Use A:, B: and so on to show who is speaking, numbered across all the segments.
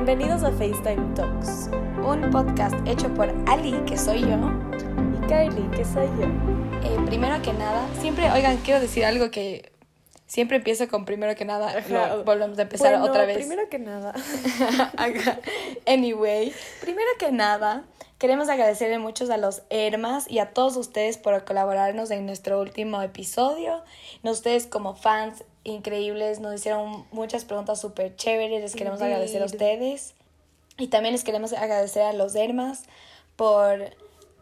A: Bienvenidos a FaceTime Talks.
B: Un podcast hecho por Ali, que soy yo.
A: Y Kylie, que soy yo.
B: Eh, primero que nada, siempre, oigan, quiero decir algo que siempre empiezo con primero que nada. Lo- volvemos a empezar
A: Bueno,
B: otra vez.
A: Primero que nada.
B: Anyway, primero que nada, queremos agradecerle muchos a los Hermas y a todos ustedes por colaborarnos en nuestro último episodio. Ustedes como fans increíbles nos hicieron muchas preguntas súper chéveres, les queremos
A: Indeed.
B: agradecer a ustedes. Y también les queremos agradecer a los Hermas por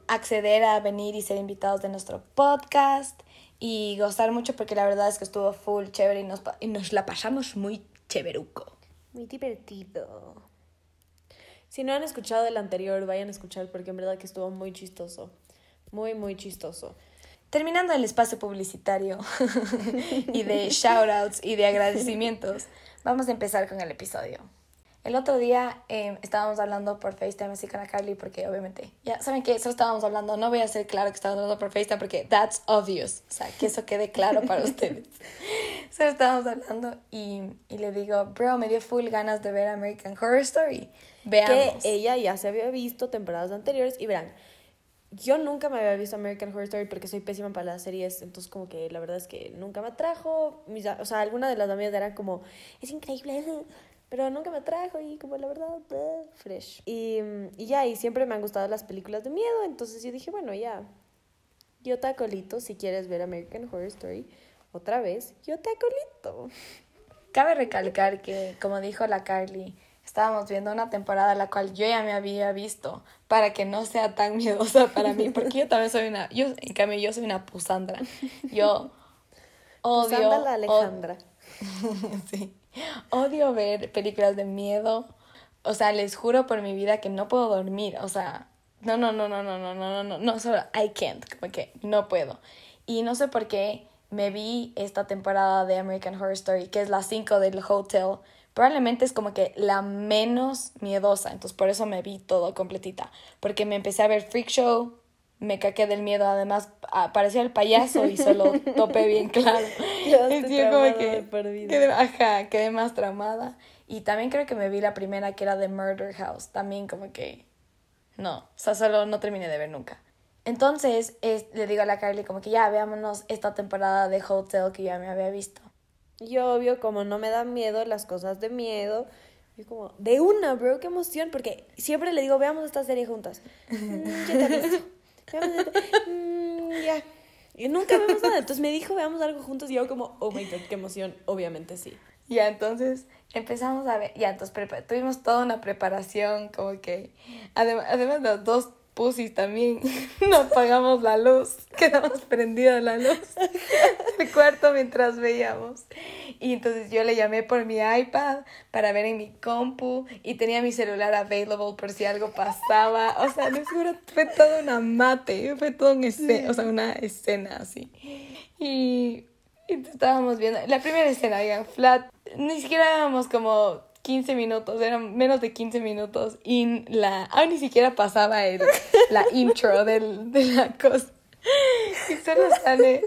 B: acceder a venir y ser invitados de nuestro podcast y gozar mucho porque la verdad es que estuvo full chévere y nos, y nos la pasamos muy chéveruco.
A: Muy divertido. Si no han escuchado el anterior, vayan a escuchar porque en verdad que estuvo muy chistoso. Muy, muy chistoso.
B: Terminando el espacio publicitario y de shoutouts y de agradecimientos, vamos a empezar con el episodio. El otro día eh, estábamos hablando por FaceTime así con la Carly porque obviamente, ya saben que solo estábamos hablando, no voy a hacer claro que estábamos hablando por FaceTime porque that's obvious, o sea, que eso quede claro para ustedes. Solo estábamos hablando y, y le digo, bro, me dio full ganas de ver American Horror Story. Veamos.
A: Que ella ya se había visto temporadas anteriores y verán. Yo nunca me había visto American Horror Story porque soy pésima para las series, entonces como que la verdad es que nunca me atrajo. Mis, o sea, alguna de las amigas eran como, es increíble, pero nunca me atrajo y como la verdad, bleh, fresh. Y, y ya, y siempre me han gustado las películas de miedo, entonces yo dije, bueno, ya, yo te acolito si quieres ver American Horror Story otra vez, yo te acolito.
B: Cabe recalcar que, como dijo la Carly, estábamos viendo una temporada la cual yo ya me había visto para que no sea tan miedosa para mí, porque yo también soy una, yo en cambio yo soy una pusandra. Yo odio,
A: la
B: od-
A: Alejandra.
B: sí. Odio ver películas de miedo. O sea, les juro por mi vida que no puedo dormir. O sea, no, no, no, no, no, no, no, no, no, no, solo I can't, como que no puedo. Y no sé por qué me vi esta temporada de American Horror Story, que es la 5 del Hotel. Probablemente es como que la menos miedosa, entonces por eso me vi todo completita. Porque me empecé a ver Freak Show, me caqué del miedo, además apareció el payaso y solo topé bien claro. Yo como que quedé, ajá, quedé más traumada. Y también creo que me vi la primera que era de Murder House. También como que no, o sea, solo no terminé de ver nunca. Entonces es- le digo a la Carly como que ya veámonos esta temporada de Hotel que ya me había visto.
A: Yo, obvio, como no me dan miedo las cosas de miedo, yo como, de una, bro, qué emoción, porque siempre le digo, veamos esta serie juntas. Mm, ya te aviso. Veamos esta- mm, ya. Y nunca vemos nada. Entonces me dijo, veamos algo juntos, y yo como, oh my god, qué emoción. Obviamente sí.
B: Ya, entonces empezamos a ver, ya, entonces tuvimos toda una preparación, como que, adem- además los dos pusis también, no apagamos la luz, quedamos prendida la luz del cuarto mientras veíamos. Y entonces yo le llamé por mi iPad para ver en mi compu y tenía mi celular available por si algo pasaba. O sea, les juro, fue toda una mate, fue todo un escena, o sea, una escena así. Y, y estábamos viendo, la primera escena, digan, flat, ni siquiera éramos como 15 minutos, eran menos de 15 minutos y la, ah, ni siquiera pasaba el, la intro del, de la cosa. Y solo sale,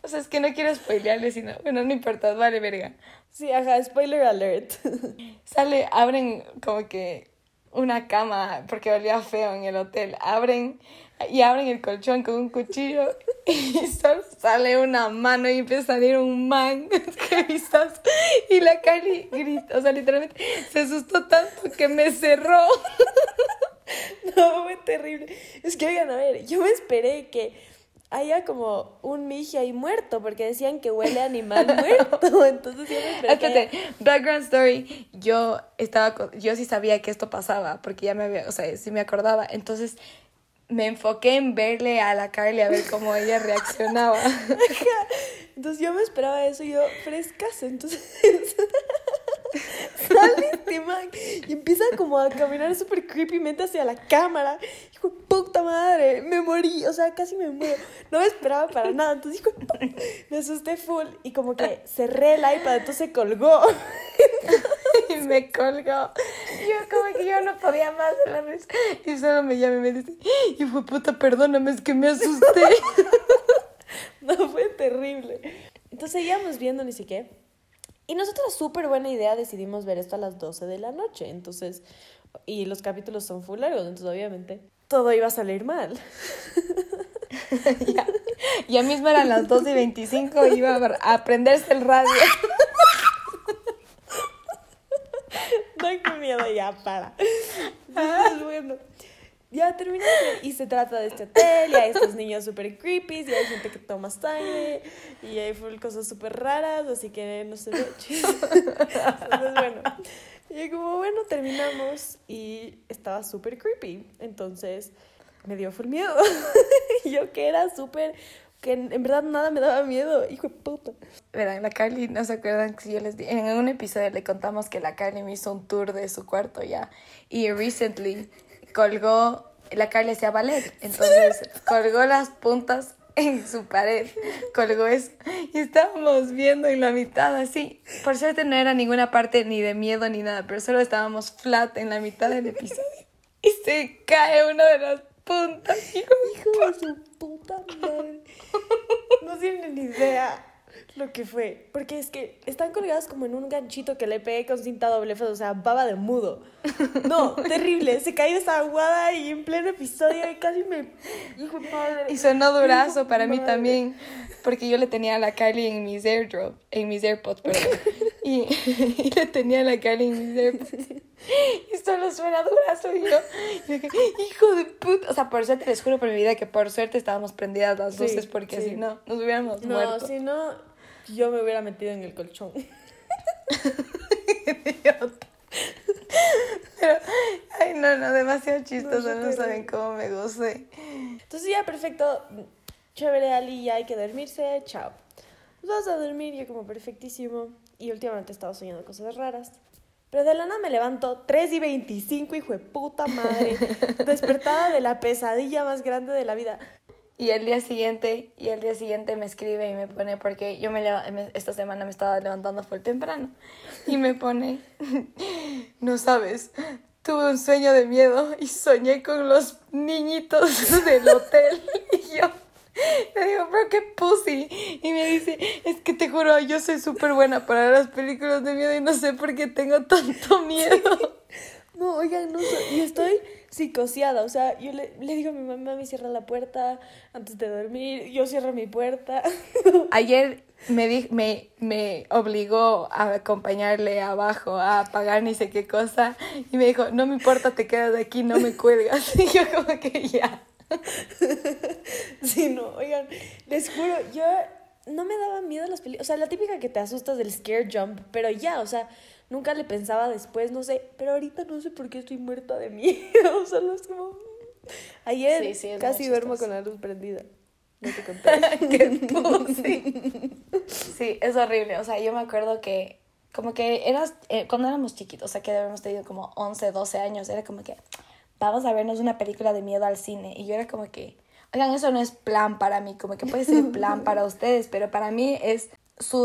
B: o sea, es que no quiero spoilearle, sino, bueno, no importa, vale, verga.
A: Sí, ajá, spoiler alert.
B: Sale, abren como que una cama, porque olía feo en el hotel, abren y abren el colchón con un cuchillo y sale una mano y empieza a salir un man que vistas y la Cali grita, o sea, literalmente se asustó tanto que me cerró.
A: No, fue terrible. Es que, oigan, a ver, yo me esperé que haya como un miji ahí muerto, porque decían que huele a animal muerto. Entonces yo me esperé.
B: Espérate, background story, yo estaba, yo sí sabía que esto pasaba, porque ya me había, o sea, sí me acordaba, entonces me enfoqué en verle a la Carly a ver cómo ella reaccionaba.
A: Entonces yo me esperaba eso y yo, frescaso. Entonces sale este man y empieza como a caminar súper creepymente hacia la cámara. Hijo, puta madre, me morí, o sea, casi me muero. No me esperaba para nada. Entonces, hijo, me asusté full y como que cerré el iPad, entonces se colgó.
B: y me colgó. Yo como que yo no podía más de la risa. Y solo me llama y me dice, y fue puta, perdóname, es que me asusté.
A: No, fue terrible. Entonces seguíamos viendo ni siquiera. Y nosotros, súper buena idea, decidimos ver esto a las 12 de la noche. Entonces, y los capítulos son full largos, entonces obviamente todo iba a salir mal.
B: ya, ya mismo eran las 12 y 25 y iba a aprenderse el radio.
A: Qué miedo, ya, para. Entonces, bueno ya terminó y se trata de este hotel y hay estos niños súper creepy y hay gente que toma sangre y hay cosas súper raras, así que no sé. Entonces, bueno, y como bueno, terminamos y estaba súper creepy, entonces me dio full miedo. yo que era súper que en, verdad nada me daba miedo, hijo de puta.
B: Verán, la Carly, ¿no se acuerdan que yo les di? En un episodio le contamos que la Carly me hizo un tour de su cuarto ya. Y recently colgó, la Carly hacía ballet, entonces colgó las puntas en su pared, colgó eso y estábamos viendo en la mitad así. Por suerte no era ninguna parte ni de miedo ni nada, pero solo estábamos flat en la mitad del episodio y se cae una de las
A: Hijo, de su puta madre. No tienen ni idea lo que fue. Porque es que están colgadas como en un ganchito que le pegué con cinta doble o sea, baba de mudo. No, terrible. Se cayó esa aguada y en pleno episodio y casi me. Hijo de madre.
B: Y sonó durazo para mí también. Porque yo le tenía a la Kylie en mis airdrop, en mis AirPods, perdón. Y, y le tenía a la Kylie en mis AirPods. Y solo suena durazo y yo, hijo de puta. O sea, por suerte, les juro por mi vida que por suerte estábamos prendidas las luces porque si no, nos hubiéramos muerto.
A: No, si no, yo me hubiera metido en el colchón.
B: Pero, ay, no, no, demasiado chistoso, no, saben cómo me gocé.
A: Entonces ya, perfecto, chévere, Ali, ya hay que dormirse, chao. Nos vas a dormir, yo como perfectísimo. Y últimamente he estado soñando cosas raras. Pero de lana me levanto 3 y 25, hijo de puta madre. Despertada de la pesadilla más grande de la vida.
B: Y el día siguiente, y el día siguiente me escribe y me pone, porque yo me, esta semana me estaba levantando full temprano, y me pone, no sabes, tuve un sueño de miedo y soñé con los niñitos del hotel. Y yo le digo, bro, qué pussy. Y me dice, es que te juro, yo soy súper buena para las películas de miedo y no sé por qué tengo tanto miedo.
A: No, oigan, no, y estoy psicoseada, o sea, yo le, le digo a mi mamá, me cierra la puerta antes de dormir, yo cierro mi puerta.
B: Ayer me, di, me, me obligó a acompañarle abajo a pagar ni sé qué cosa y me dijo, no me importa, te quedas de aquí, no me cuelgas. Y yo como que ya.
A: Sí, no, oigan, les juro, yo no me daba miedo a las películas, o sea, la típica que te asustas del scare jump, pero ya, o sea, Nunca le pensaba después, no sé, pero ahorita no sé por qué estoy muerta de miedo. Solo es como. Ayer casi duermo con la luz prendida. No te conté.
B: sí. sí, es horrible. O sea, yo me acuerdo que como que eras, eh, cuando éramos chiquitos, o sea, que habíamos tenido como 11, 12 años, era como que vamos a vernos una película de miedo al cine. Y yo era como que, oigan, eso no es plan para mí, como que puede ser plan para ustedes, pero para mí es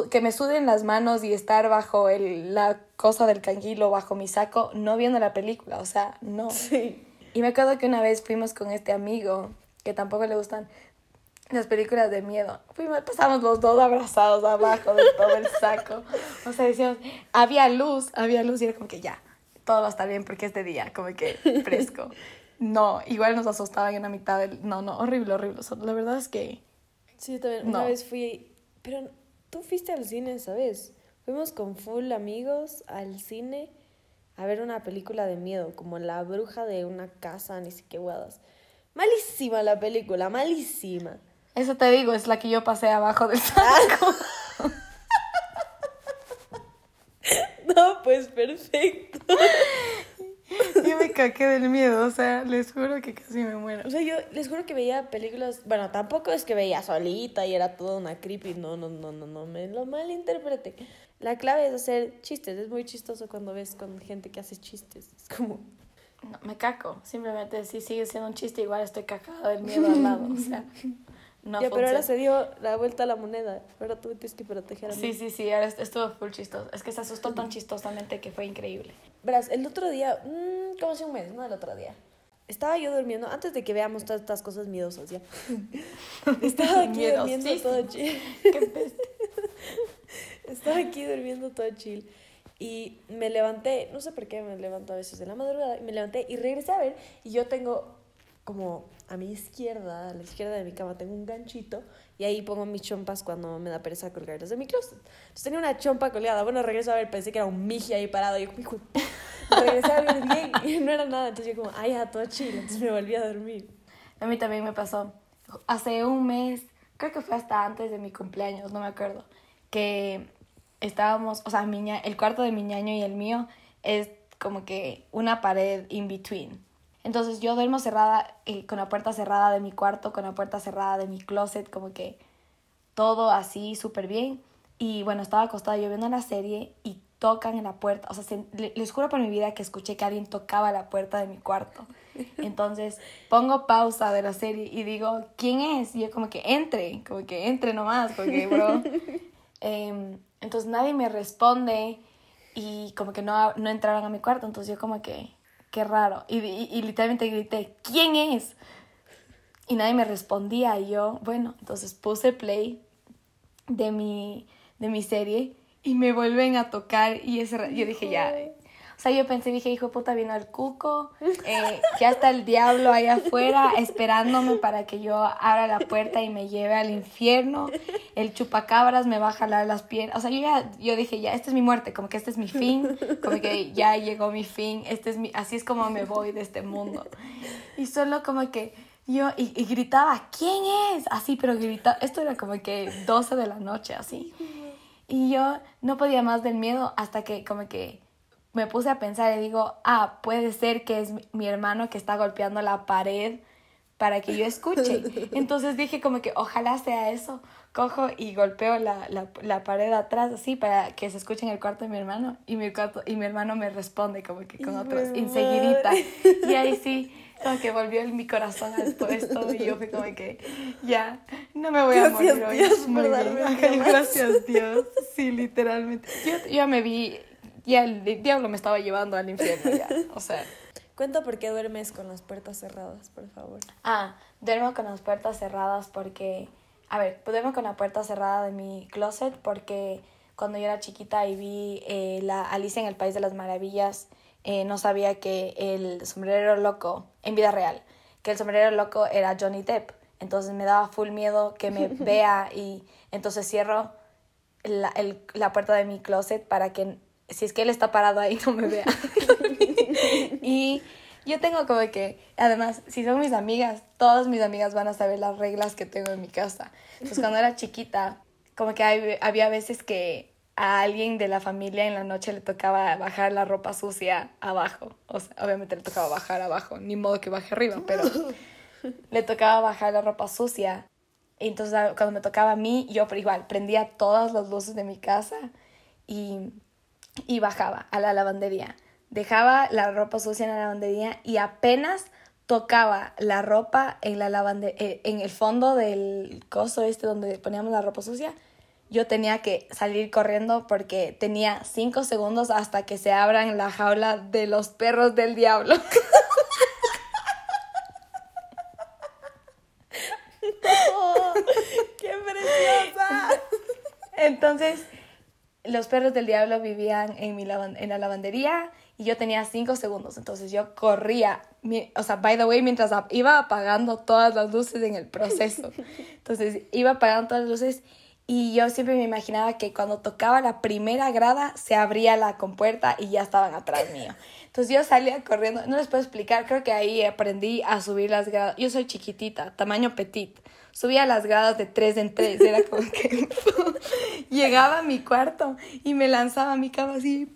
B: que me suden las manos y estar bajo el, la cosa del canguilo, bajo mi saco, no viendo la película, o sea, no. Sí. Y me acuerdo que una vez fuimos con este amigo, que tampoco le gustan las películas de miedo. Fuimos, pasamos los dos abrazados abajo de todo el saco. O sea, decíamos, había luz, había luz y era como que ya, todo va a estar bien porque es de día, como que fresco. No, igual nos asustaban en la mitad del... No, no, horrible, horrible. la verdad es que...
A: Sí, también. Una vez fui, pero tú fuiste al cine, ¿sabes? Fuimos con full amigos al cine a ver una película de miedo, como La bruja de una casa, ni siquiera guadas. Malísima la película, malísima.
B: Eso te digo, es la que yo pasé abajo del saco.
A: no, pues perfecto.
B: Yo me caqué del miedo, o sea, les juro que casi me muero.
A: O sea, yo les juro que veía películas, bueno, tampoco es que veía solita y era toda una creepy, no, no, no, no, no, me lo malinterprete. La clave es hacer chistes, es muy chistoso cuando ves con gente que hace chistes, es como...
B: No, me caco, simplemente si sigue siendo un chiste igual estoy cacada del miedo al lado, o sea...
A: No ya, pero ahora se dio la vuelta a la moneda. Ahora tú tienes que proteger a mí.
B: Sí, sí, sí, ahora estuvo full chistoso. Es que se asustó tan chistosamente que fue increíble.
A: Verás, el otro día, mmm, como hace un mes, no el otro día. Estaba yo durmiendo, antes de que veamos todas estas cosas miedosas, ya. Estaba aquí durmiendo todo. Qué. Estaba estaba aquí durmiendo todo chill. Y me levanté, no sé por qué me levanto a veces de la madrugada, y me levanté y regresé a ver. Y yo tengo como a mi izquierda, a la izquierda de mi cama, tengo un ganchito. Y ahí pongo mis chompas cuando me da pereza colgarlas de mi closet. Entonces tenía una chompa colgada. Bueno, regreso a ver, pensé que era un miji ahí parado. Y yo, hijo, regresé a ver bien y no era nada. Entonces yo como, ay, ya, todo chill. Entonces me volví a dormir.
B: A mí también me pasó. Hace un mes, creo que fue hasta antes de mi cumpleaños, no me acuerdo, que estábamos, o sea, mi el cuarto de mi ñaño y el mío es como que una pared in between. Entonces yo duermo cerrada, eh, con la puerta cerrada de mi cuarto, con la puerta cerrada de mi closet, como que todo así súper bien. Y bueno, estaba acostada yo viendo la serie y tocan en la puerta. O sea, se- le- les juro por mi vida que escuché que alguien tocaba la puerta de mi cuarto. Entonces pongo pausa de la serie y digo, ¿quién es? Y yo como que entre, como que entre nomás, porque bro. Em, entonces nadie me responde y como que no, no entraron a mi cuarto. Entonces yo como que, qué raro. Y, literalmente grité, ¿quién es? Y nadie me respondía y yo, bueno, entonces puse play de mi, de mi serie y me vuelven a tocar y ese, yo dije ya, o sea, yo pensé, dije, hijo de puta, vino el cuco, eh, ya está el diablo ahí afuera esperándome para que yo abra la puerta y me lleve al infierno, el chupacabras me va a jalar las piernas, o sea, yo ya, yo dije, ya, esta es mi muerte, como que este es mi fin, como que ya llegó mi fin, este es mi, así es como me voy de este mundo. Y solo como que yo, y, y gritaba, ¿quién es? Así, pero gritaba, esto era como que 12 de la noche, así. Y yo no podía más del miedo hasta que como que me puse a pensar y digo, ah, puede ser que es mi, hermano que está golpeando la pared para que yo escuche. Entonces dije como que ojalá sea eso. Cojo y golpeo la, la, la pared atrás así para que se escuche en el cuarto de mi hermano y mi, cuarto, y mi hermano me responde como que con otros enseguidita. Y ahí sí, como que volvió mi corazón al puesto y yo fui como que ya, no me voy a
A: Gracias,
B: morir hoy.
A: Dios, por
B: Muy bien. Gracias Dios, sí, literalmente. Yo yo me vi, ya el diablo me estaba llevando al infierno ya, o sea.
A: Cuenta por qué duermes con las puertas cerradas, por favor.
B: Ah, duermo con las puertas cerradas porque, a ver, duermo con la puerta cerrada de mi closet porque cuando yo era chiquita y vi eh, la Alicia en el País de las Maravillas, eh, no sabía que el sombrero loco, en vida real, que el sombrero loco era Johnny Depp. Entonces me daba full miedo que me vea y entonces cierro la, el- la puerta de mi closet para que si es que él está parado ahí no me vea. y yo tengo como que, además, si son mis amigas, todas mis amigas van a saber las reglas que tengo en mi casa. Entonces cuando era chiquita, como que hay- había veces que a alguien de la familia en la noche le tocaba bajar la ropa sucia abajo. O sea, obviamente le tocaba bajar abajo, ni modo que baje arriba, pero le tocaba bajar la ropa sucia. Y entonces cuando me tocaba a mí, yo igual prendía todas las luces de mi casa y, y bajaba a la lavandería. Dejaba la ropa sucia en la lavandería y apenas tocaba la ropa en, la lavande eh, en el fondo del coso este donde poníamos la ropa sucia, yo tenía que salir corriendo porque tenía cinco segundos hasta que se abran la jaula de los perros del diablo.
A: ¡Oh, ¡Qué preciosa!
B: Entonces, los perros del diablo vivían en, mi en la lavandería y yo tenía cinco segundos. Entonces yo corría, mi- o sea, by the way, mientras iba apagando todas las luces en el proceso. Entonces iba apagando todas las luces y yo siempre me imaginaba que cuando tocaba la primera grada se abría la compuerta y ya estaban atrás mío. Entonces yo salía corriendo, no les puedo explicar, creo que ahí aprendí a subir las gradas. Yo soy chiquitita, tamaño petit. Subía las gradas de tres en tres, era como que llegaba a mi cuarto y me lanzaba a mi cama así,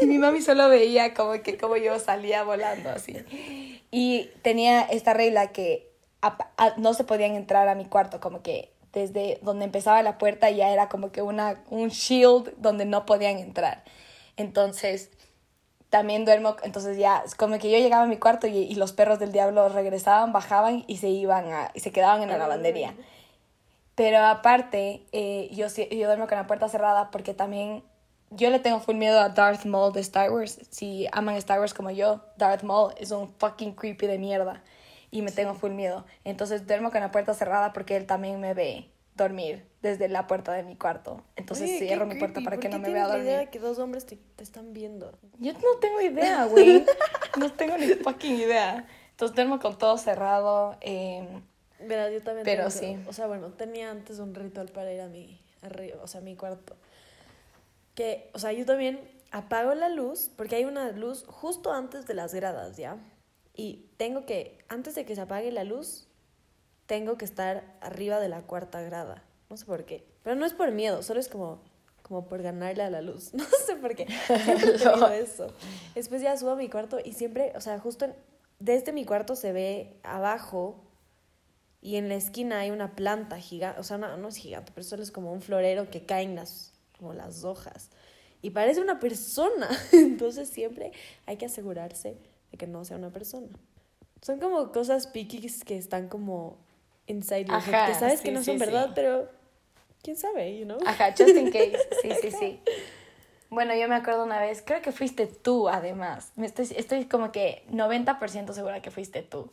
B: y mi mami solo veía como que como yo salía volando así. Y tenía esta regla que no se podían entrar a mi cuarto, como que desde donde empezaba la puerta ya era como que una, un shield donde no podían entrar. Entonces, también duermo, entonces ya, como que yo llegaba a mi cuarto y, y los perros del diablo regresaban, bajaban y se iban a, y se quedaban en la lavandería. Pero aparte, eh, yo, sí- yo duermo con la puerta cerrada porque también yo le tengo full miedo a Darth Maul de Star Wars. Si aman Star Wars como yo, Darth Maul es un fucking creepy de mierda y me tengo full miedo. Entonces duermo con la puerta cerrada porque él también me ve dormir desde la puerta de mi cuarto. Entonces
A: Oye,
B: cierro mi puerta
A: creepy.
B: para
A: ¿Por
B: que no me vea
A: idea
B: dormir.
A: de que dos hombres te, te están viendo?
B: Yo no tengo idea, güey. No tengo ni fucking idea. Entonces duermo con todo cerrado. eh,
A: Verás, yo también
B: Pero
A: tengo-
B: sí.
A: O sea, bueno, tenía antes un ritual para ir a mi, arriba, o sea, a mi cuarto. Que, o sea, yo también apago la luz, porque hay una luz justo antes de las gradas, ¿ya? Y tengo que, antes de que se apague la luz, tengo que estar arriba de la cuarta grada. No sé por qué. Pero no es por miedo, solo es como, como por ganarle a la luz. No sé por qué. Siempre he tenido eso. Después ya subo a mi cuarto y siempre, o sea, justo en- desde mi cuarto se ve abajo y en la esquina hay una planta gigante, o sea, no, no es gigante, pero solo es como un florero que caen las, como las hojas. Y parece una persona. Entonces siempre hay que asegurarse de que no sea una persona. Son como cosas piquis que están como inside your head,
B: Ajá,
A: que sabes que no
B: sí,
A: son verdad,
B: sí.
A: pero quién sabe, you know?
B: Ajá, just in case. Sí, sí, sí. Bueno, yo me acuerdo una vez, creo que fuiste tú además. Me estoy, estoy como que 90% segura que fuiste tú.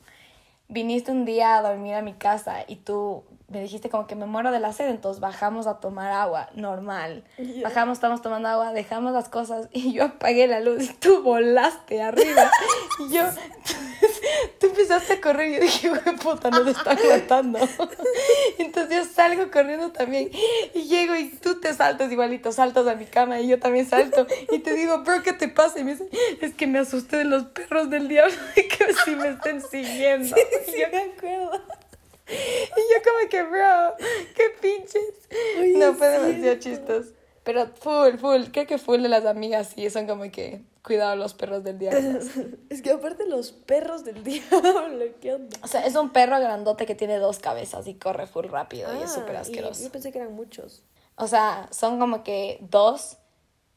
B: Viniste un día a dormir a mi casa y tú me dijiste como que me muero de la sed, entonces bajamos a tomar agua, normal. Bajamos, estamos tomando agua, dejamos las cosas y yo apagué la luz y tú volaste arriba. Y yo, tú empezaste a correr y yo dije, güey, puta, nos están matando. Entonces yo salgo corriendo también y llego y tú te saltas igualito, saltas a mi cama y yo también salto y te digo, bro, ¿qué te pasa? Y me dice, es que me asusté de los perros del diablo y que si me estén siguiendo.
A: Sí,
B: Y yo,
A: me acuerdo.
B: y yo como que, bro, qué pinches.
A: Oye,
B: no, fue demasiado
A: no.
B: chistoso. Pero full, full, creo que full de las amigas sí son como que, cuidado los perros del diablo.
A: Es que aparte los perros del diablo, ¿qué onda?
B: O sea, es un perro grandote que tiene dos cabezas y corre full rápido y es
A: Ah,
B: súper asqueroso.
A: Yo pensé que eran muchos.
B: O sea, son como que dos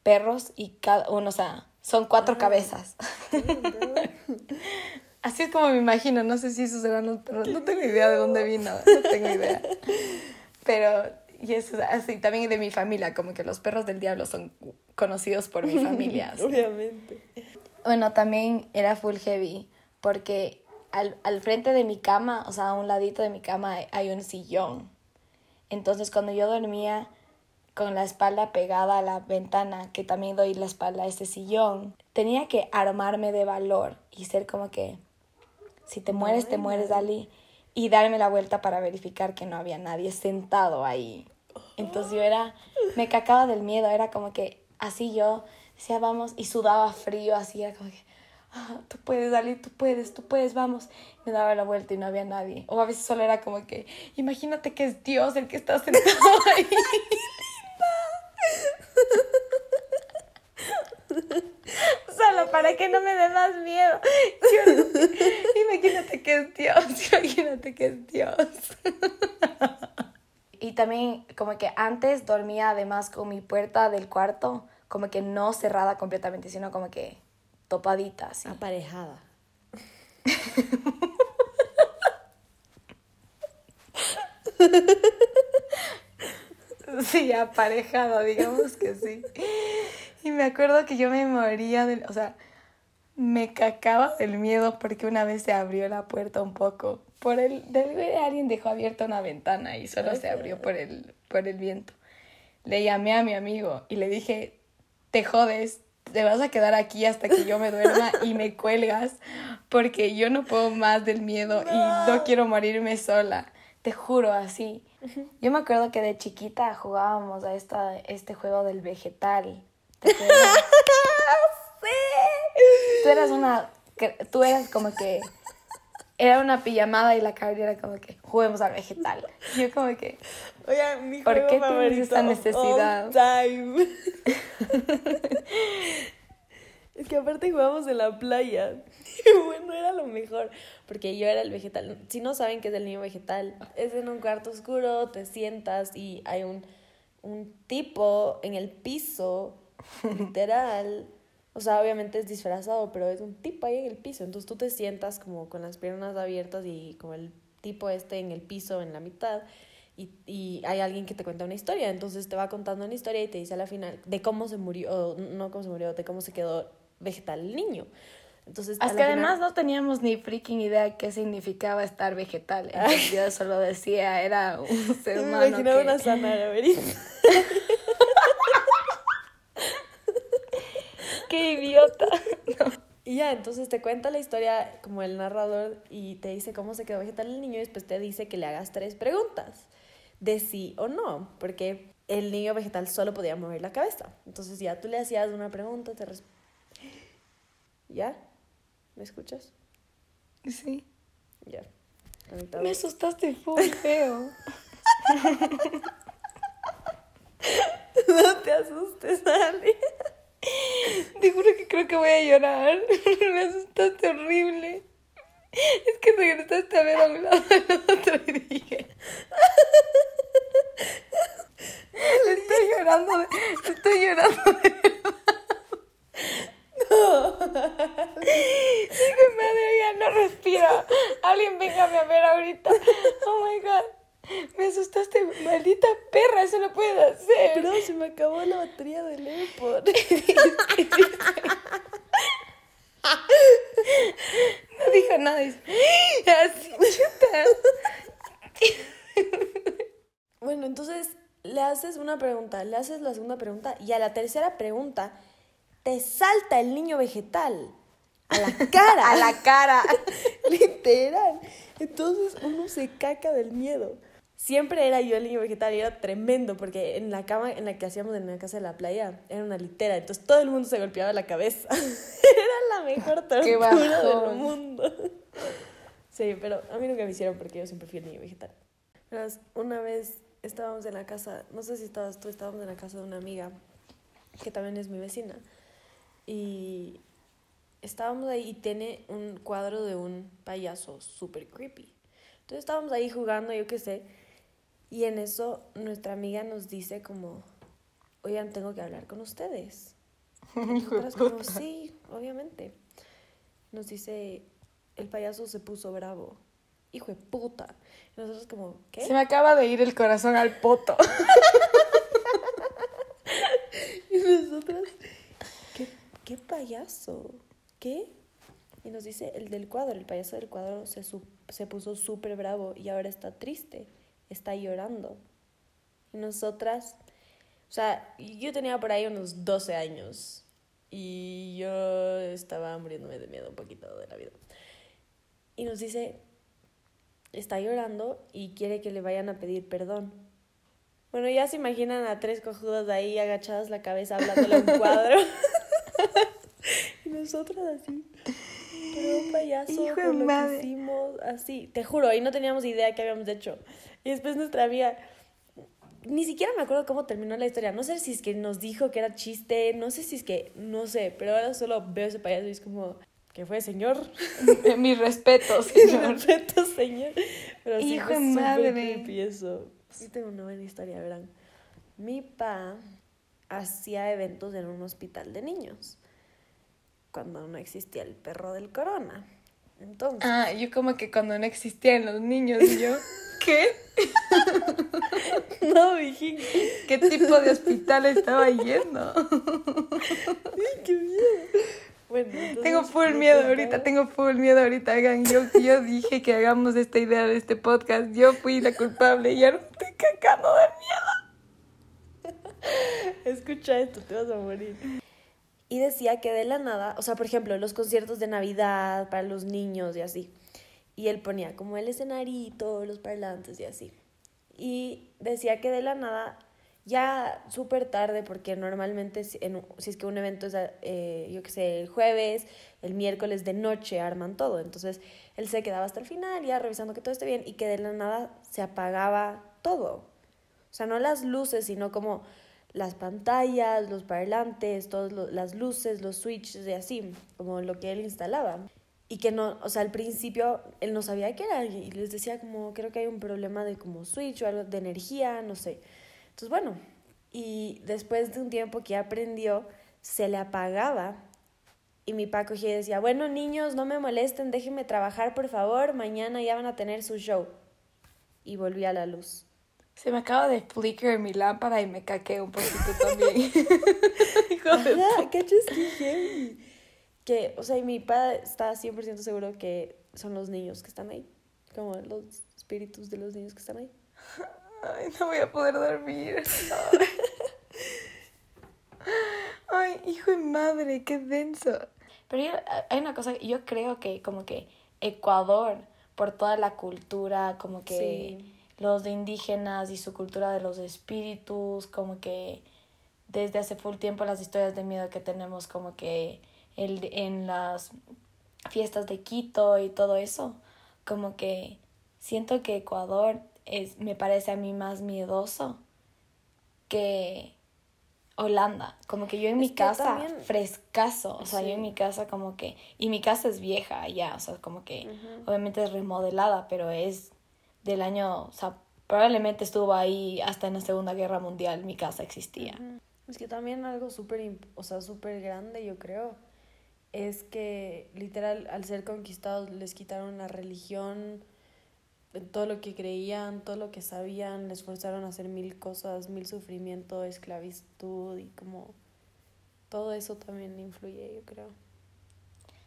B: perros y cada uno, o sea, son cuatro cabezas. Así es como me imagino, no sé si esos eran los perros, no tengo idea de dónde vino, no tengo idea. Pero, y eso es así, también de mi familia, como que los perros del diablo son conocidos por mi familia.
A: Obviamente.
B: Bueno, también era full heavy, porque al, al frente de mi cama, o sea, a un ladito de mi cama hay, hay un sillón. Entonces, cuando yo dormía con la espalda pegada a la ventana, que también doy la espalda a ese sillón, tenía que armarme de valor y ser como que, si te mueres, te mueres, Dali, y darme la vuelta para verificar que no había nadie sentado ahí. Entonces yo era, me cacaba del miedo, era como que así yo decía, vamos, y sudaba frío, así era como que, ah, tú puedes, Dali, tú puedes, tú puedes, vamos. Me daba la vuelta y no había nadie. O a veces solo era como que, imagínate que es Dios el que está sentado ahí. Solo para que no me dé más miedo. Yo- imagínate que es Dios, imagínate que es Dios. Y también como que antes dormía además con mi puerta del cuarto como que no cerrada completamente, sino como que topadita, así.
A: Aparejada.
B: Sí, aparejada, digamos que sí. Y me acuerdo que yo me moría del, o sea, me cacaba del miedo porque una vez se abrió la puerta un poco. Por el, del- alguien dejó abierta una ventana y solo se abrió por el, por el viento. Le llamé a mi amigo y le dije, te jodes, te vas a quedar aquí hasta que yo me duerma y me cuelgas porque yo no puedo más del miedo y no quiero morirme sola. Te juro, así. Yo me acuerdo que de chiquita jugábamos a esta, este juego del vegetal. ¿Te eras una. Tú eras como que. Era una pijamada y la Carly era como que juguemos al vegetal. Yo como que.
A: Oigan, mi
B: ¿Por qué tienes esta necesidad?
A: time. es que aparte jugamos en la playa. Y bueno, era lo mejor. Porque yo era el vegetal. Si no saben qué es el niño vegetal, es en un cuarto oscuro, te sientas y hay un, un tipo en el piso, literal. O sea, obviamente es disfrazado, pero es un tipo ahí en el piso. Entonces tú te sientas como con las piernas abiertas y como el tipo este en el piso, en la mitad. Y, y hay alguien que te cuenta una historia. Entonces te va contando una historia y te dice a la final de cómo se murió, o no cómo se murió, de cómo se quedó vegetal el niño. Entonces, la
B: que
A: final-
B: además no teníamos ni freaking idea qué significaba estar vegetal. Entonces yo solo decía, era un ser
A: me
B: humano.
A: imaginaba
B: que-
A: una zanahoria.
B: idiota.
A: Y ya, entonces te cuenta la historia como el narrador y te dice cómo se quedó vegetal el niño y después te dice que le hagas tres preguntas de sí o no, porque el niño vegetal solo podía mover la cabeza. Entonces ya tú le hacías una pregunta, te ¿Ya? ¿Me escuchas?
B: Sí.
A: Ya. Conectado.
B: Me asustaste full feo.
A: No te asustes, Ale.
B: Te juro que creo que voy a llorar. Me asustaste horrible. Es que regresaste a ver a un lado al otro y dije. Estoy llorando de. Estoy llorando de verdad. Digo, madre, ya no respira. Alguien véngame a ver ahorita. Oh my god. Me asustaste, maldita perra, eso lo puedes hacer.
A: Pero se me acabó la batería del AirPod.
B: No dijo nada. dice, Así, chuta.
A: Bueno, entonces le haces una pregunta, le haces la segunda pregunta y a la tercera pregunta te salta el niño vegetal a la cara.
B: A la cara.
A: Literal. Entonces uno se caca del miedo. Siempre era yo el niño vegetal y era tremendo porque en la cama en la que hacíamos en la casa de la playa era una litera, entonces todo el mundo se golpeaba la cabeza. era la mejor tortura del mundo. Sí, pero a mí nunca me hicieron porque yo siempre fui el niño vegetal. Una vez estábamos en la casa, no sé si estabas tú, estábamos en la casa de una amiga que también es mi vecina y estábamos ahí y tiene un cuadro de un payaso súper creepy. Entonces estábamos ahí jugando, yo qué sé, y en eso nuestra amiga nos dice como, oigan, tengo que hablar con ustedes. Nosotras como, sí, obviamente. Nos dice, el payaso se puso bravo. Hijo de puta. Y nosotros como, ¿qué?
B: Se me acaba de ir el corazón al poto.
A: Y nosotras, ¿qué, qué payaso? ¿Qué? Y nos dice, el del cuadro, el payaso del cuadro se, su- se puso súper bravo y ahora está triste, está llorando. Y nosotras, o sea, yo tenía por ahí unos 12 años y yo estaba muriéndome de miedo un poquito de la vida. Y nos dice, está llorando y quiere que le vayan a pedir perdón. Bueno, ya se imaginan a tres cojudas ahí agachadas la cabeza hablándole a un cuadro. y nosotras así. Pero un payaso
B: Hijo de
A: por lo
B: madre.
A: que hicimos así. Te juro, y no teníamos idea qué habíamos hecho. Y después nuestra amiga, ni siquiera me acuerdo cómo terminó la historia. No sé si es que nos dijo que era chiste, no sé si es que, no sé, pero ahora solo veo ese payaso y es como, ¿qué fue, señor?
B: Mi respeto,
A: Señor. Respeto, señor. Pero sí
B: Hijo de madre.
A: eso. Sí tengo una buena historia, verán. Mi pa hacía eventos en un hospital de niños cuando no existía el perro del corona. Entonces,
B: Ah, yo como que cuando no existían los niños, y yo, ¿qué?
A: no, Vijín.
B: ¿Qué tipo de hospital estaba yendo?
A: Ay, qué miedo. Bueno, entonces,
B: Tengo full
A: mi
B: miedo ahorita, tengo full miedo ahorita. Hagan, yo, yo dije que hagamos esta idea de este podcast. Yo fui la culpable y no estoy cagando de miedo.
A: Escucha esto, te vas a morir. Y decía que de la nada, o sea, por ejemplo, los conciertos de Navidad para los niños y así. Y él ponía como el escenarito, los parlantes y así. Y decía que de la nada, ya súper tarde, porque normalmente si, es que un evento es, eh, yo qué sé, el jueves, el miércoles de noche arman todo. Entonces él se quedaba hasta el final, ya revisando que todo esté bien, y que de la nada se apagaba todo. O sea, no las luces, sino como las pantallas, los parlantes, todas las luces, los switches y así, como lo que él instalaba. Y que no, o sea, al principio él no sabía qué era y les decía como, creo que hay un problema de como switch o algo de energía, no sé. Entonces, bueno, y después de un tiempo que aprendió, se le apagaba y mi papá cogía y decía, bueno niños, no me molesten, déjenme trabajar por favor, mañana ya van a tener su show. Y volvía a la luz.
B: Se me acaba de flicker mi lámpara y me caqué un poquito también. Hijo de
A: Ajá, ¿cachas qué? Que, o sea, y mi padre está 100% seguro que son los niños que están ahí. Como los espíritus de los niños que están ahí.
B: Ay, no voy a poder dormir. Ay, hijo de madre, qué denso. Pero yo, hay una cosa, yo creo que como que Ecuador, por toda la cultura, como que los de indígenas y su cultura de los espíritus, como que desde hace full tiempo las historias de miedo que tenemos, como que el, en las fiestas de Quito y todo eso, como que siento que Ecuador es, me parece a mí más miedoso que Holanda. Como que yo en mi casa, frescaso, o sea, yo en mi casa como que, y mi casa es vieja ya, o sea, como que obviamente es remodelada, pero es del año, o sea, probablemente estuvo ahí hasta en la Segunda Guerra Mundial, mi casa existía.
A: Es que también algo súper, o sea, súper grande, yo creo, es que literal al ser conquistados les quitaron la religión, todo lo que creían, todo lo que sabían, les forzaron a hacer mil cosas, mil sufrimiento, esclavitud y como todo eso también influye, yo creo.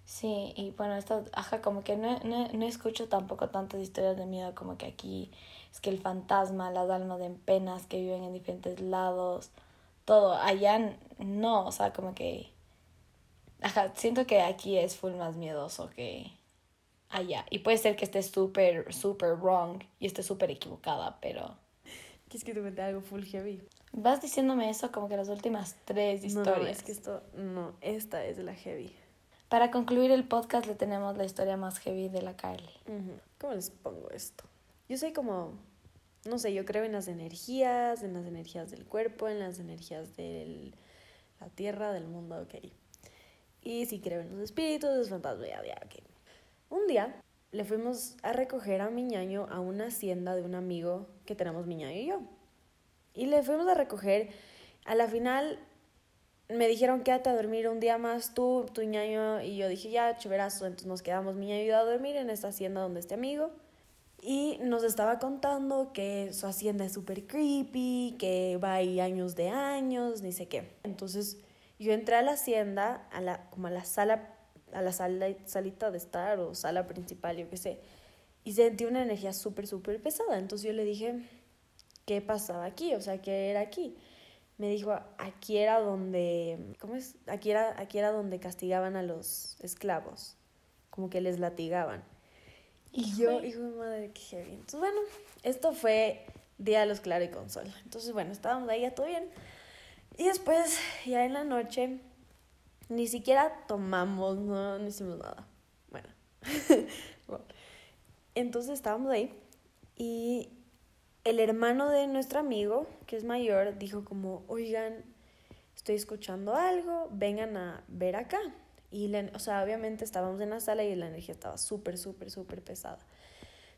B: Sí, y bueno, esto, ajá, como que no, no, no escucho tampoco tantas historias de miedo como que aquí es que el fantasma, las almas en penas que viven en diferentes lados, todo, allá no, o sea, como que, ajá, siento que aquí es full más miedoso que, allá. Y puede ser que esté súper, súper wrong y esté súper equivocada, pero...
A: ¿Quieres que te cuente algo full heavy?
B: Vas diciéndome eso como que las últimas tres historias.
A: No, es que esto, no, esta es la heavy.
B: Para concluir el podcast le tenemos la historia más heavy de la Carly.
A: ¿Cómo les pongo esto? Yo soy como, no sé, yo creo en las energías, en las energías del cuerpo, en las energías de la tierra, del mundo, ok. Y sí creo en los espíritus, los fantasmas, ya, ya, ok. Un día le fuimos a recoger a mi ñaño a una hacienda de un amigo que tenemos mi ñaño y yo. Y le fuimos a recoger. A la final me dijeron quédate a dormir un día más tú, tu ñaño. Y yo dije ya, chiverazo. Entonces nos quedamos mi ñaño y yo a dormir en esta hacienda donde este amigo. Y nos estaba contando que su hacienda es súper creepy, que va ahí años de años, ni sé qué. Entonces yo entré a la hacienda, a la, como a la sala a la sala, salita de estar o sala principal, yo qué sé. Y sentí una energía súper, súper pesada. Entonces yo le dije, ¿qué pasaba aquí? O sea, ¿qué era aquí? Me dijo, aquí era donde, ¿cómo es? Aquí era, aquí era donde castigaban a los esclavos, como que les latigaban. Y yo, hijo de madre, qué heavy. Entonces, bueno, esto fue Día de los Claro y Consol. Entonces, bueno, estábamos ahí, ya todo bien. Y después, ya en la noche, ni siquiera tomamos, no, no hicimos nada. Bueno. Entonces estábamos ahí y el hermano de nuestro amigo, que es mayor, dijo como, oigan, estoy escuchando algo, vengan a ver acá. Y, o sea, obviamente estábamos en la sala y la energía estaba súper, súper, súper pesada.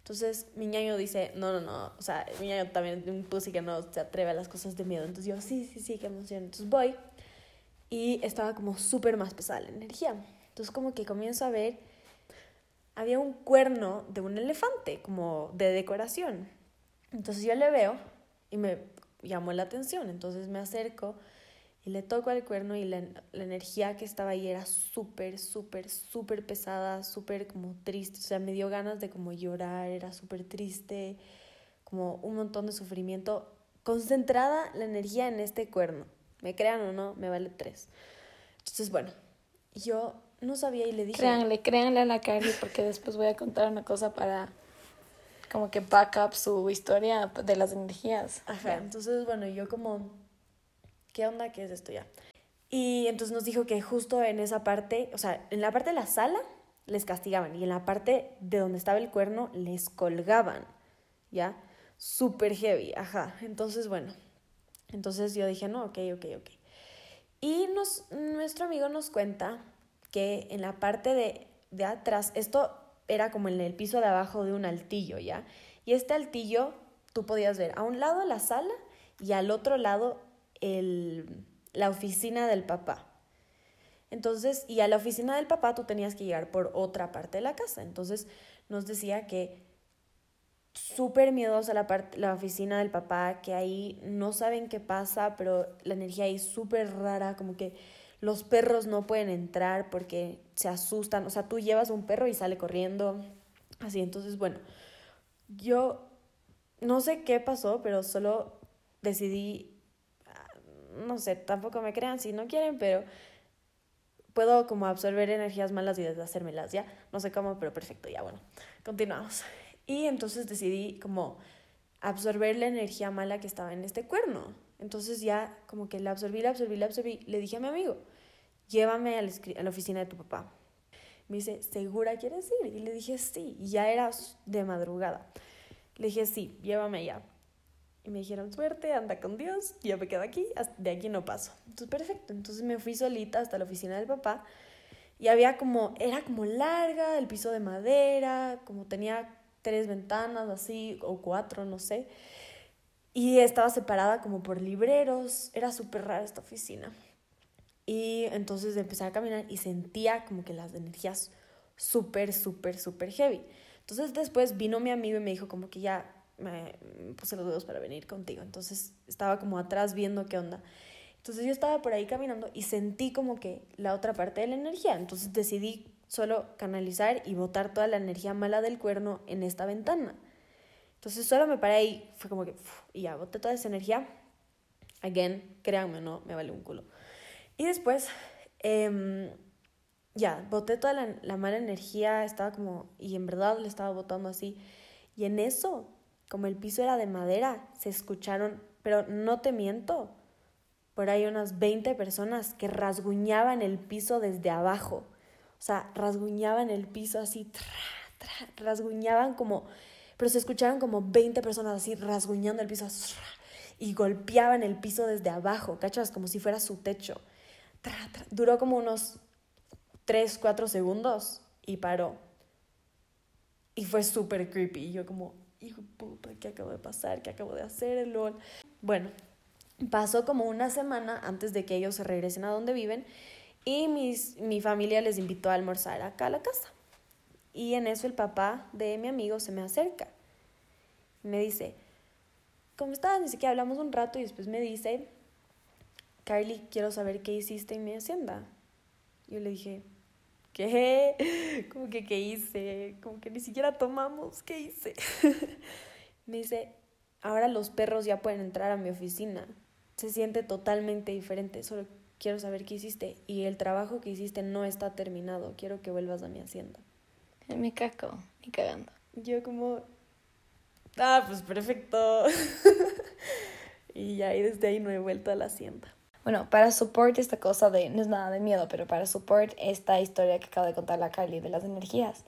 A: Entonces mi ñaño dice, no, no, no, o sea, mi ñaño también un pussy que no se atreve a las cosas de miedo. Entonces yo, sí, sí, sí, qué emoción. Entonces voy y estaba como súper más pesada la energía. Entonces como que comienzo a ver, había un cuerno de un elefante, como de decoración. Entonces yo le veo y me llamó la atención, entonces me acerco y le toco al cuerno y la, la energía que estaba ahí era súper, súper, súper pesada, súper como triste, o sea, me dio ganas de como llorar, era súper triste, como un montón de sufrimiento, concentrada la energía en este cuerno. Me crean o no, me vale tres. Entonces, bueno, yo no sabía y le dije...
B: Créanle, créanle a la Carly porque después voy a contar una cosa para como que back up su historia de las energías.
A: Ajá, entonces, bueno, yo como, ¿qué onda? ¿Qué es esto ya? Y entonces nos dijo que justo en esa parte, o sea, en la parte de la sala les castigaban y en la parte de donde estaba el cuerno les colgaban, ¿ya? Súper heavy, ajá. Entonces, bueno, entonces yo dije, no, ok, ok, ok. Y nos, nuestro amigo nos cuenta que en la parte de, de atrás, esto era como en el piso de abajo de un altillo, ¿ya? Y este altillo tú podías ver a un lado la sala y al otro lado el, la oficina del papá. Entonces, y a la oficina del papá tú tenías que llegar por otra parte de la casa. Entonces nos decía que súper miedosa la, la oficina del papá, que ahí no saben qué pasa, pero la energía ahí súper rara, como que los perros no pueden entrar porque se asustan, o sea, tú llevas un perro y sale corriendo, así, entonces, bueno, yo no sé qué pasó, pero solo decidí, no sé, tampoco me crean si no quieren, pero puedo como absorber energías malas y deshacérmelas, ¿ya? No sé cómo, pero perfecto, ya bueno, continuamos. Y entonces decidí como absorber la energía mala que estaba en este cuerno. Entonces ya como que la absorbí, la absorbí, la absorbí. Le dije a mi amigo, llévame a la, a la oficina de tu papá. Me dice, ¿segura quieres ir? Y le dije, sí. Ya era de madrugada. Le dije, sí, llévame ya. Y me dijeron, suerte, anda con Dios, yo me quedo aquí, de aquí no paso. Entonces, perfecto. Entonces me fui solita hasta la oficina del papá y había como, era como larga, el piso de madera, como tenía tres ventanas así, o cuatro, no sé. Y estaba separada como por libreros, era súper rara esta oficina. Y entonces empecé a caminar y sentía como que las energías súper, súper, súper heavy. Entonces después vino mi amigo y me dijo como que ya me puse los dedos para venir contigo. Entonces estaba como atrás viendo qué onda. Entonces yo estaba por ahí caminando y sentí como que la otra parte de la energía. Entonces decidí solo canalizar y botar toda la energía mala del cuerno en esta ventana. Entonces solo me paré ahí, fue como que, y ya, boté toda esa energía. Again, créanme, no, me vale un culo. Y después, eh, ya, boté toda la, la mala energía, estaba como, y en verdad le estaba botando así. Y en eso como el piso era de madera, se escucharon, pero no te miento, por ahí unas 20 personas que rasguñaban el piso desde abajo. O sea, rasguñaban el piso así, rasguñaban como, pero se escuchaban como 20 personas así rasguñando el piso y golpeaban el piso desde abajo, ¿cachas? Como si fuera su techo. Duró como unos 3, 4 segundos y paró. Y fue súper creepy. Yo como, hijo puta, ¿qué acabo de pasar? ¿Qué acabo de hacer? LOL. Bueno, pasó como una semana antes de que ellos se regresen a donde viven y mis, mi familia les invitó a almorzar acá a la casa. Y en eso el papá de mi amigo se me acerca. Me dice, ¿cómo estás? Ni siquiera hablamos un rato y después me dice, Carly, quiero saber qué hiciste en mi hacienda. Yo le dije, ¿qué? Como que, ¿qué hice? Como que ni siquiera tomamos, ¿qué hice? Me dice, ahora los perros ya pueden entrar a mi oficina. Se siente totalmente diferente, solo quiero saber qué hiciste. Y el trabajo que hiciste no está terminado, quiero que vuelvas a mi hacienda.
B: Me caco, ni cagando.
A: Yo como, ah, pues perfecto. y ya, y desde ahí no he vuelto a la hacienda.
B: Bueno, para support esta cosa de, no es nada de miedo, pero para support esta historia que acabo de contar la Carly de las energías,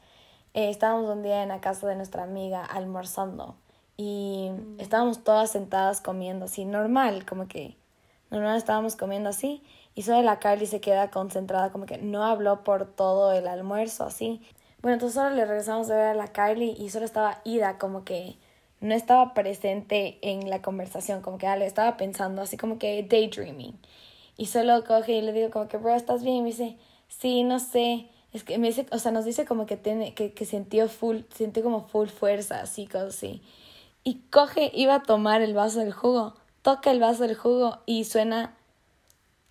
B: eh, estábamos un día en la casa de nuestra amiga almorzando y mm. estábamos todas sentadas comiendo así, normal, como que normal estábamos comiendo así y solo la Carly se queda concentrada, como que no habló por todo el almuerzo así. Bueno, entonces solo le regresamos a ver a la Carly y solo estaba ida, como que no estaba presente en la conversación, como que ah, estaba pensando, así como que daydreaming. Y solo coge y le digo como que, bro, ¿estás bien? Y me dice, sí, no sé. Es que me dice, o sea, nos dice como que tiene, que, que sintió full, sintió como full fuerza, así, cosas así. Y coge, iba a tomar el vaso del jugo, toca el vaso del jugo y suena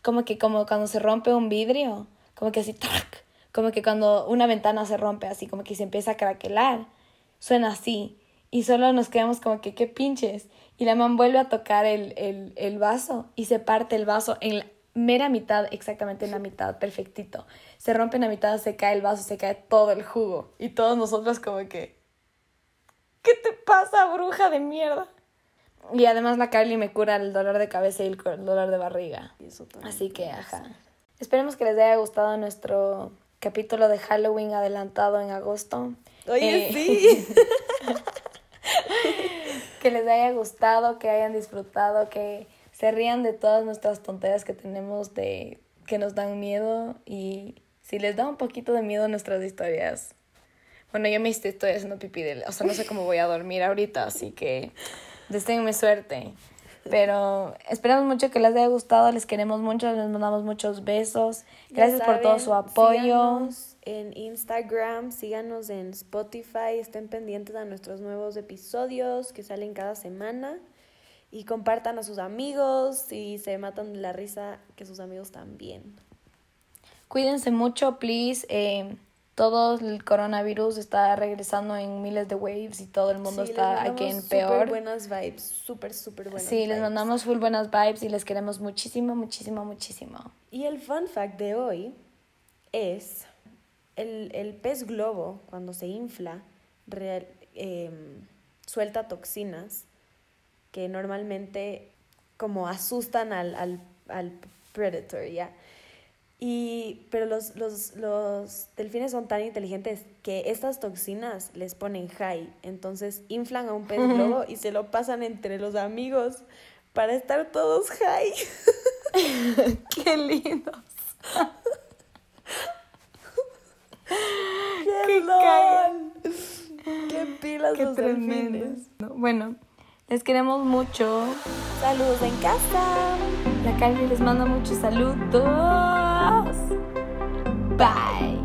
B: como que como cuando se rompe un vidrio, como que así, ¡tac! como que cuando una ventana se rompe así, como que se empieza a craquelar, suena así. Y solo nos quedamos como que, qué pinches. Y la mamá vuelve a tocar el, el, el vaso y se parte el vaso en la mera mitad, exactamente en la mitad, perfectito. Se rompe en la mitad, se cae el vaso, se cae todo el jugo. Y todos nosotros como que, ¿qué te pasa, bruja de mierda? Y además la Carly me cura el dolor de cabeza y el dolor de barriga. Así que, ajá. Esperemos que les haya gustado nuestro capítulo de Halloween adelantado en agosto.
A: Oye, eh, sí.
B: que les haya gustado, que hayan disfrutado, que se rían de todas nuestras tonterías que tenemos de que nos dan miedo y si les da un poquito de miedo nuestras historias. Bueno, yo me estoy haciendo pipí, de, o sea, no sé cómo voy a dormir ahorita, así que deseenme suerte. Pero esperamos mucho que les haya gustado, les queremos mucho, les mandamos muchos besos. Gracias por todo su apoyo
A: en Instagram, síganos en Spotify, estén pendientes a nuestros nuevos episodios que salen cada semana y compartan a sus amigos y se matan de la risa que sus amigos también.
B: Cuídense mucho, please. Eh, todo el coronavirus está regresando en miles de waves y todo el mundo está aquí en peor.
A: Buenas vibes, súper, súper buenas
B: Sí, les mandamos full buenas vibes y les queremos muchísimo, muchísimo, muchísimo.
A: Y el fun fact de hoy es el, el pez globo, cuando se infla, real- em, suelta toxinas que normalmente como asustan al, al, al predator, ¿ya? Y, pero los, los, los delfines son tan inteligentes que estas toxinas les ponen high. Entonces inflan a un pez globo y se lo pasan entre los amigos para estar todos high.
B: Qué lindo.
A: ¡Qué, Qué pilas
B: Qué
A: los
B: tremendo.
A: delfines!
B: Bueno, les queremos mucho.
A: Saludos en casa.
B: La Carly les manda muchos saludos. Bye.